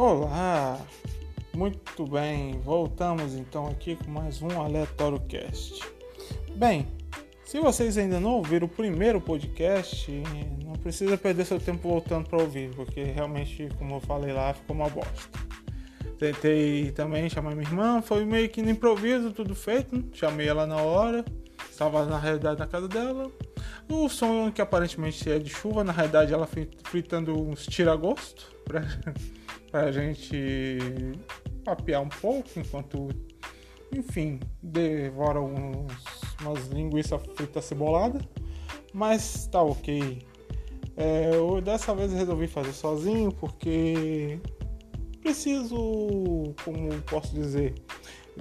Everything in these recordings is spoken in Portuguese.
Olá, muito bem, voltamos então aqui com mais um Aleatório Cast. Bem, se vocês ainda não ouviram o primeiro podcast, não precisa perder seu tempo voltando para ouvir, porque realmente, como eu falei lá, ficou uma bosta. Tentei também chamar minha irmã, foi meio que no improviso, tudo feito, chamei ela na hora, estava na realidade na casa dela. O som que aparentemente é de chuva, na realidade ela fritando uns tira-gosto para a gente papear um pouco enquanto, enfim, devora uns, umas linguiças fritas cebolada, mas tá ok. É, eu, dessa vez resolvi fazer sozinho porque preciso, como posso dizer,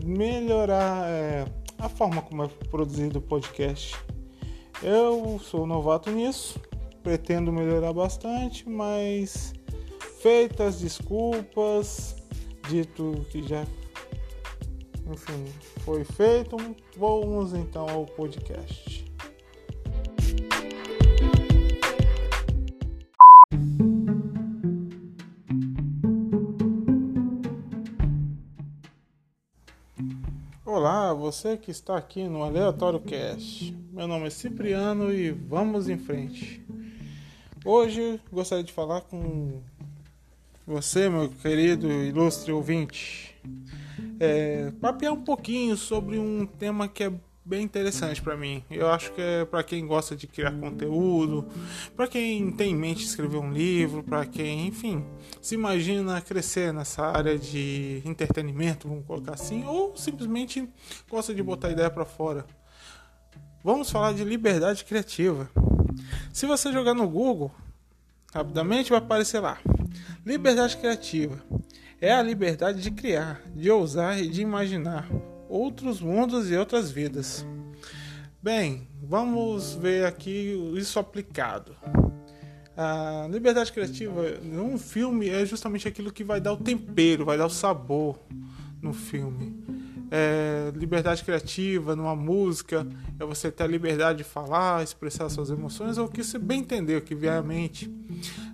melhorar é, a forma como é produzido o podcast. Eu sou novato nisso, pretendo melhorar bastante, mas feitas desculpas, dito que já, enfim, foi feito, vamos então ao podcast. Olá, você que está aqui no Aleatório Cast. Meu nome é Cipriano e vamos em frente. Hoje gostaria de falar com você, meu querido ilustre ouvinte, é, papear um pouquinho sobre um tema que é bem interessante para mim. Eu acho que é para quem gosta de criar conteúdo, para quem tem em mente escrever um livro, para quem, enfim, se imagina crescer nessa área de entretenimento, vamos colocar assim, ou simplesmente gosta de botar ideia para fora. Vamos falar de liberdade criativa. Se você jogar no Google, rapidamente vai aparecer lá. Liberdade criativa é a liberdade de criar, de ousar e de imaginar outros mundos e outras vidas. Bem, vamos ver aqui isso aplicado. A liberdade criativa num filme é justamente aquilo que vai dar o tempero, vai dar o sabor no filme é, liberdade criativa numa música, é você ter a liberdade de falar, expressar suas emoções, ou o que você bem entendeu, que vier à mente.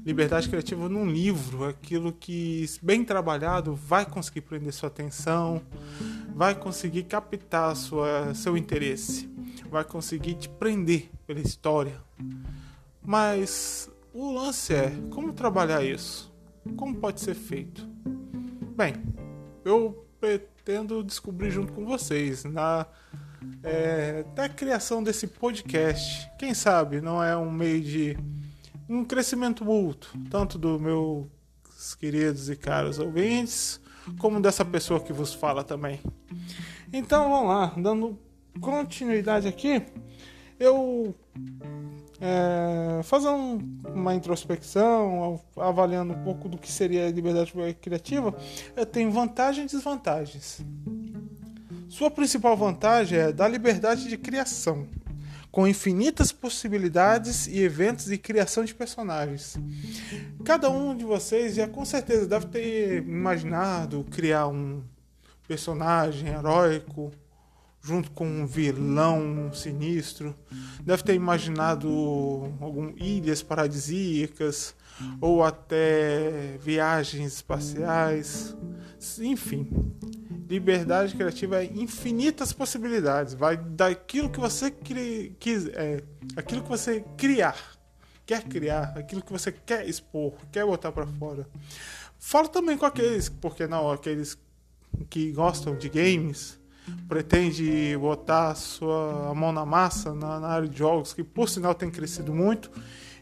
Liberdade criativa num livro, aquilo que, bem trabalhado, vai conseguir prender sua atenção, vai conseguir captar sua, seu interesse, vai conseguir te prender pela história. Mas o lance é como trabalhar isso? Como pode ser feito? Bem, eu pretendo descobrir junto com vocês na é, da criação desse podcast. Quem sabe não é um meio de um crescimento mútuo, tanto do meus queridos e caros ouvintes, como dessa pessoa que vos fala também. Então vamos lá, dando continuidade aqui, eu é, fazendo uma introspecção, avaliando um pouco do que seria a liberdade criativa, tem vantagens e desvantagens. Sua principal vantagem é da liberdade de criação, com infinitas possibilidades e eventos de criação de personagens. Cada um de vocês já com certeza deve ter imaginado criar um personagem heróico, junto com um vilão sinistro. Deve ter imaginado algum, ilhas paradisíacas ou até viagens espaciais. Enfim, liberdade criativa é infinitas possibilidades. Vai daquilo que você quiser, é, aquilo que você criar, quer criar, aquilo que você quer expor, quer botar para fora. Falo também com aqueles, porque não, aqueles que gostam de games pretende botar sua mão na massa na, na, área de jogos, que por sinal tem crescido muito.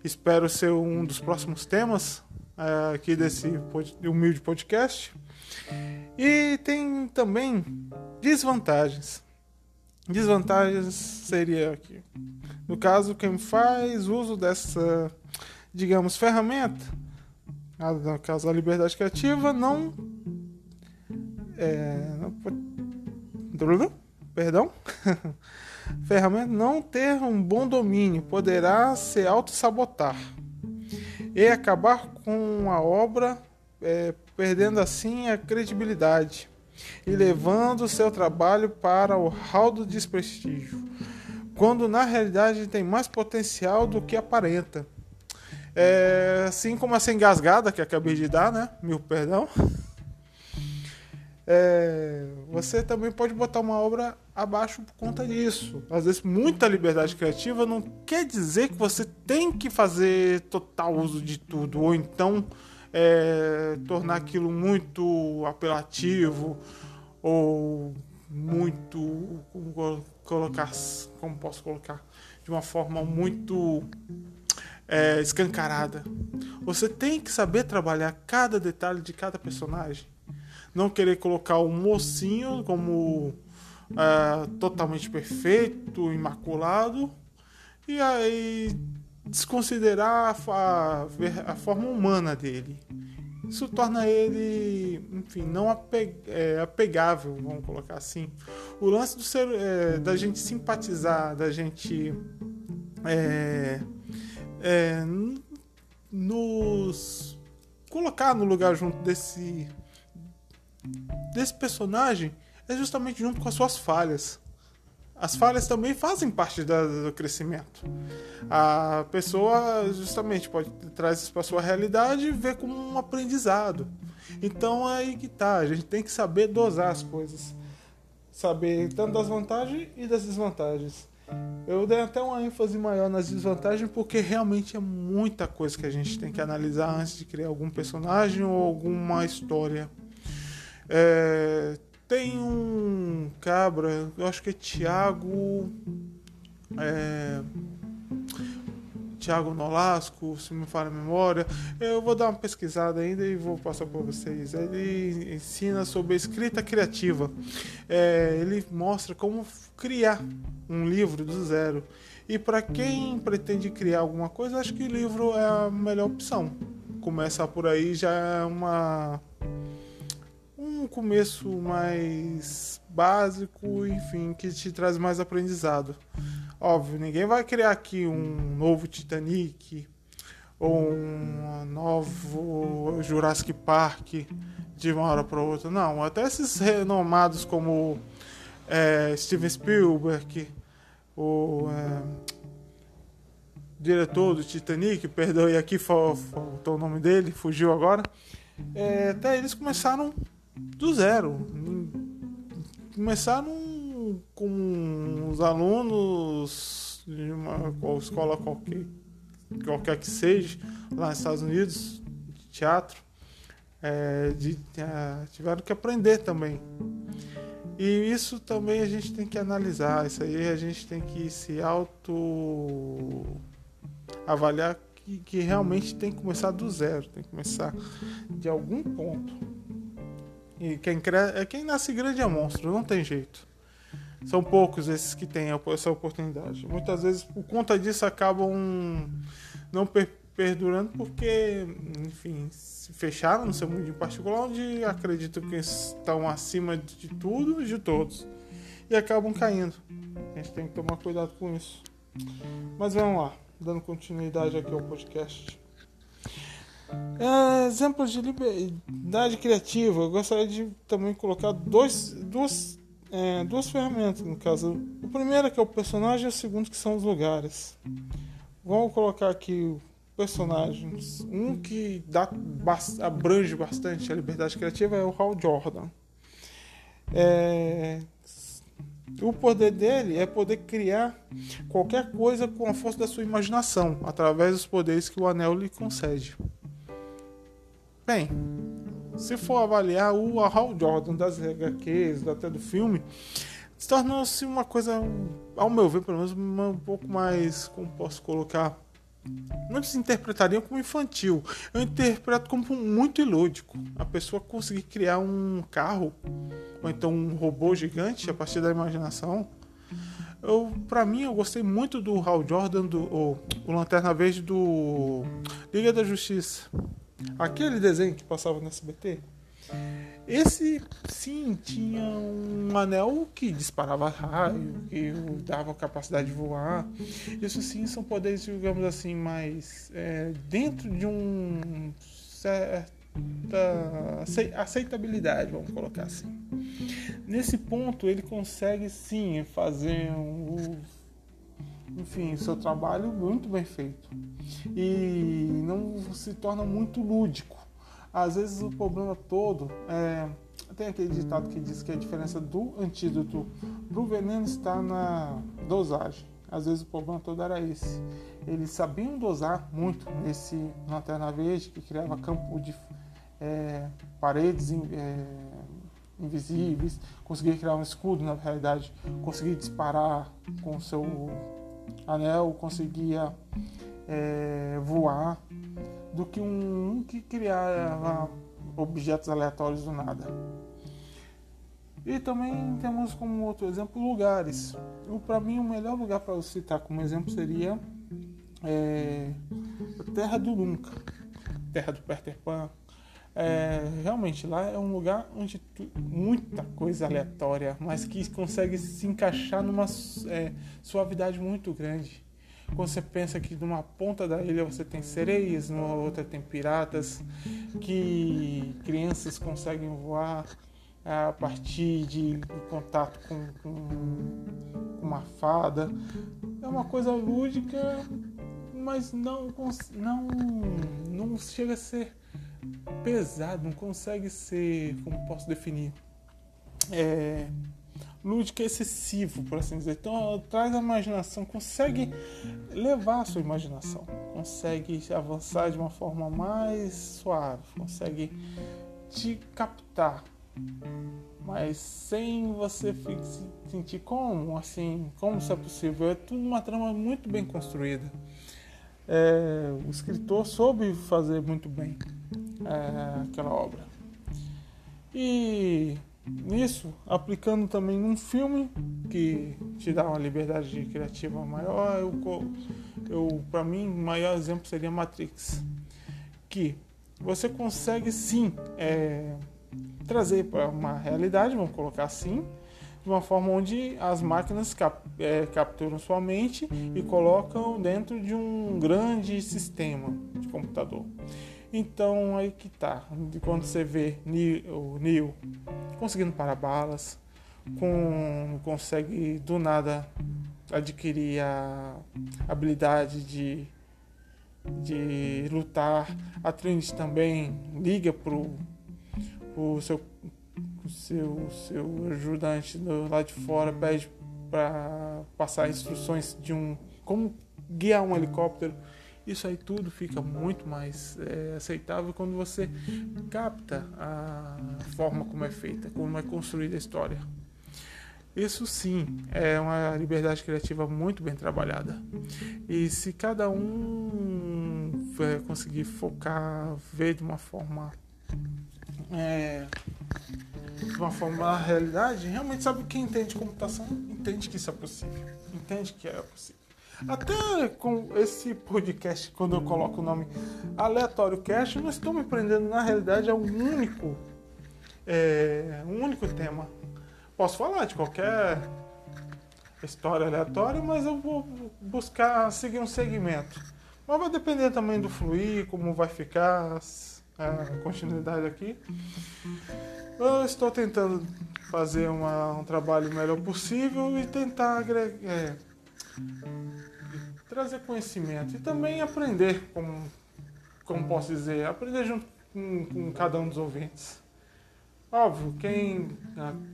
Espero ser um dos próximos temas é, aqui desse pod, humilde podcast. E tem também desvantagens. Desvantagens seria aqui. No caso, quem faz uso dessa, digamos, ferramenta, no caso a liberdade criativa, não, é, não perdão, ferramenta não ter um bom domínio poderá se auto-sabotar e acabar com a obra, é, perdendo assim a credibilidade e levando seu trabalho para o hall do desprestígio, quando na realidade tem mais potencial do que aparenta. É, assim como essa engasgada que acabei de dar, né? Mil perdão. É, você também pode botar uma obra abaixo por conta disso. Às vezes, muita liberdade criativa não quer dizer que você tem que fazer total uso de tudo, ou então é, tornar aquilo muito apelativo, ou muito. Colocar. Como posso colocar? De uma forma muito é, escancarada. Você tem que saber trabalhar cada detalhe de cada personagem não querer colocar o mocinho como é, totalmente perfeito, imaculado, e aí desconsiderar a, a, forma humana dele. Isso torna ele, enfim, não é, apegável, vamos colocar assim. O lance do ser, é, da gente simpatizar, da gente é, é nos colocar no lugar junto desse desse personagem é justamente junto com as suas falhas. As falhas também fazem parte do crescimento. A pessoa justamente pode trazer isso para sua realidade e ver como um aprendizado. Então é aí que tá, a gente tem que saber dosar as coisas. Saber tanto das vantagens e das desvantagens. Eu dei até uma ênfase maior nas desvantagens porque realmente é muita coisa que a gente tem que analisar antes de criar algum personagem ou alguma história. É, tem um cabra, eu acho que é Tiago. É, Tiago Nolasco, se me fala a memória. Eu vou dar uma pesquisada ainda e vou passar para vocês. Ele ensina sobre escrita criativa. É, ele mostra como criar um livro do zero. E para quem pretende criar alguma coisa, acho que o livro é a melhor opção. Começar por aí já é uma um começo mais básico, enfim, que te traz mais aprendizado. Óbvio, ninguém vai criar aqui um novo Titanic ou um novo Jurassic Park de uma hora para outra. Não, até esses renomados como é, Steven Spielberg, o é, diretor do Titanic, perdão, e aqui faltou o nome dele, fugiu agora. É, até eles começaram do zero. Começaram com os alunos de uma escola qualquer, qualquer que seja, lá nos Estados Unidos, de teatro, é, de, é, tiveram que aprender também. E isso também a gente tem que analisar, isso aí a gente tem que se auto avaliar que, que realmente tem que começar do zero, tem que começar de algum ponto. E quem, cre... É, quem nasce grande é monstro, não tem jeito. São poucos esses que têm essa oportunidade. Muitas vezes, por conta disso, acabam não per perdurando porque, enfim, se fecharam no seu mundo em particular, onde acreditam que estão acima de tudo e de todos. E acabam caindo. A gente tem que tomar cuidado com isso. Mas vamos lá, dando continuidade aqui ao podcast. É, exemplos de liberdade criativa, eu gostaria de também colocar dois, duas, é, duas ferramentas no caso. O primeiro é que é o personagem e o segundo que são os lugares. Vamos colocar aqui personagens. Um que dá, abrange bastante a liberdade criativa é o Hal Jordan. É, o poder dele é poder criar qualquer coisa com a força da sua imaginação, através dos poderes que o anel lhe concede. Bem, se for avaliar o Hal Jordan das HQs, até do filme, se tornou-se uma coisa, ao meu ver, pelo menos um pouco mais, como posso colocar, muitos interpretariam como infantil. Eu interpreto como muito ilúdico. A pessoa conseguir criar um carro ou então um robô gigante a partir da imaginação. Eu, para mim, eu gostei muito do Hal Jordan, do o, o Lanterna Verde do Liga da Justiça. Aquele desenho que passava no SBT. Esse sim tinha um anel que disparava raio, que dava capacidade de voar. Isso sim são poderes, digamos assim, mais é, dentro de um certa aceitabilidade, vamos colocar assim. Nesse ponto ele consegue sim fazer um, enfim, seu trabalho muito bem feito. E não se torna muito lúdico. Às vezes o problema todo é. Tem aquele ditado que diz que a diferença do antídoto para o veneno está na dosagem. Às vezes o problema todo era esse. Eles sabiam dosar muito nesse Lanterna Verde, que criava campo de é, paredes é, invisíveis, conseguia criar um escudo, na realidade, conseguia disparar com seu anel, conseguia é, voar, do que um que criava objetos aleatórios do nada. E também temos como outro exemplo lugares. Para mim, o melhor lugar para citar como exemplo seria é, a Terra do Nunca, Terra do Peter Pan. É, realmente lá é um lugar onde tu, muita coisa aleatória, mas que consegue se encaixar numa é, suavidade muito grande. Quando você pensa que numa ponta da ilha você tem sereias, numa outra tem piratas, que crianças conseguem voar a partir de, de contato com, com, uma fada. É uma coisa lúdica, mas não, não, não chega a ser pesado, não consegue ser, como posso definir, é, lúdico excessivo, por assim dizer. Então, traz a imaginação, consegue levar a sua imaginação, consegue avançar de uma forma mais suave, consegue te captar, mas sem você se sentir como, assim, como isso é possível. É tudo uma trama muito bem construída. É, o escritor soube fazer muito bem é, aquela obra. E nisso, aplicando também num filme que te dá uma liberdade criativa maior, eu, eu para mim, o maior exemplo seria Matrix, que você consegue sim é, trazer para uma realidade, vamos colocar assim, de uma forma onde as máquinas cap, é, capturam sua mente e colocam dentro de um grande sistema de computador. Então aí que tá, quando você vê o Neo conseguindo parar balas, com, consegue do nada adquirir a habilidade de, de lutar, a Trinity também liga pro, pro seu, seu, seu ajudante do de fora, pede para passar instruções de um como guiar um helicóptero isso aí tudo fica muito mais é, aceitável quando você capta a forma como é feita, como é construída a história. Isso sim é uma liberdade criativa muito bem trabalhada. E se cada um é, conseguir focar, ver de uma forma. É, de uma forma na realidade, realmente sabe quem entende computação entende que isso é possível. Entende que é possível. Até com esse podcast, quando eu coloco o nome Aleatório Cast, não estou me prendendo na realidade a um único, é, um único tema. Posso falar de qualquer história aleatória, mas eu vou buscar seguir um segmento. Mas vai depender também do fluir, como vai ficar a continuidade aqui. Eu estou tentando fazer uma, um trabalho melhor possível e tentar agregar. É, trazer conhecimento e também aprender, como, como posso dizer, aprender junto com, com cada um dos ouvintes. Óbvio, quem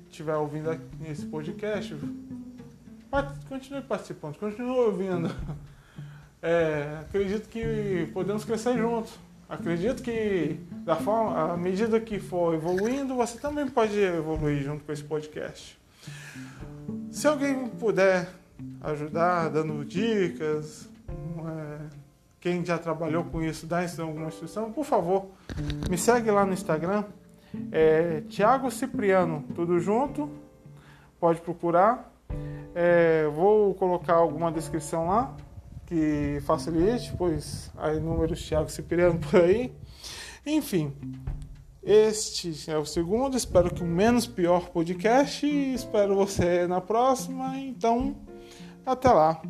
estiver ah, ouvindo esse podcast, continue participando, continue ouvindo. É, acredito que podemos crescer juntos. Acredito que da forma, à medida que for evoluindo, você também pode evoluir junto com esse podcast. Se alguém puder ajudar, dando dicas. É, quem já trabalhou com isso, dá alguma instituição, por favor, me segue lá no Instagram. É Tiago Cipriano, tudo junto. Pode procurar. É, vou colocar alguma descrição lá que facilite, pois há inúmeros Tiago Cipriano por aí. Enfim, este é o segundo. Espero que o menos pior podcast. Espero você na próxima. Então. Até lá!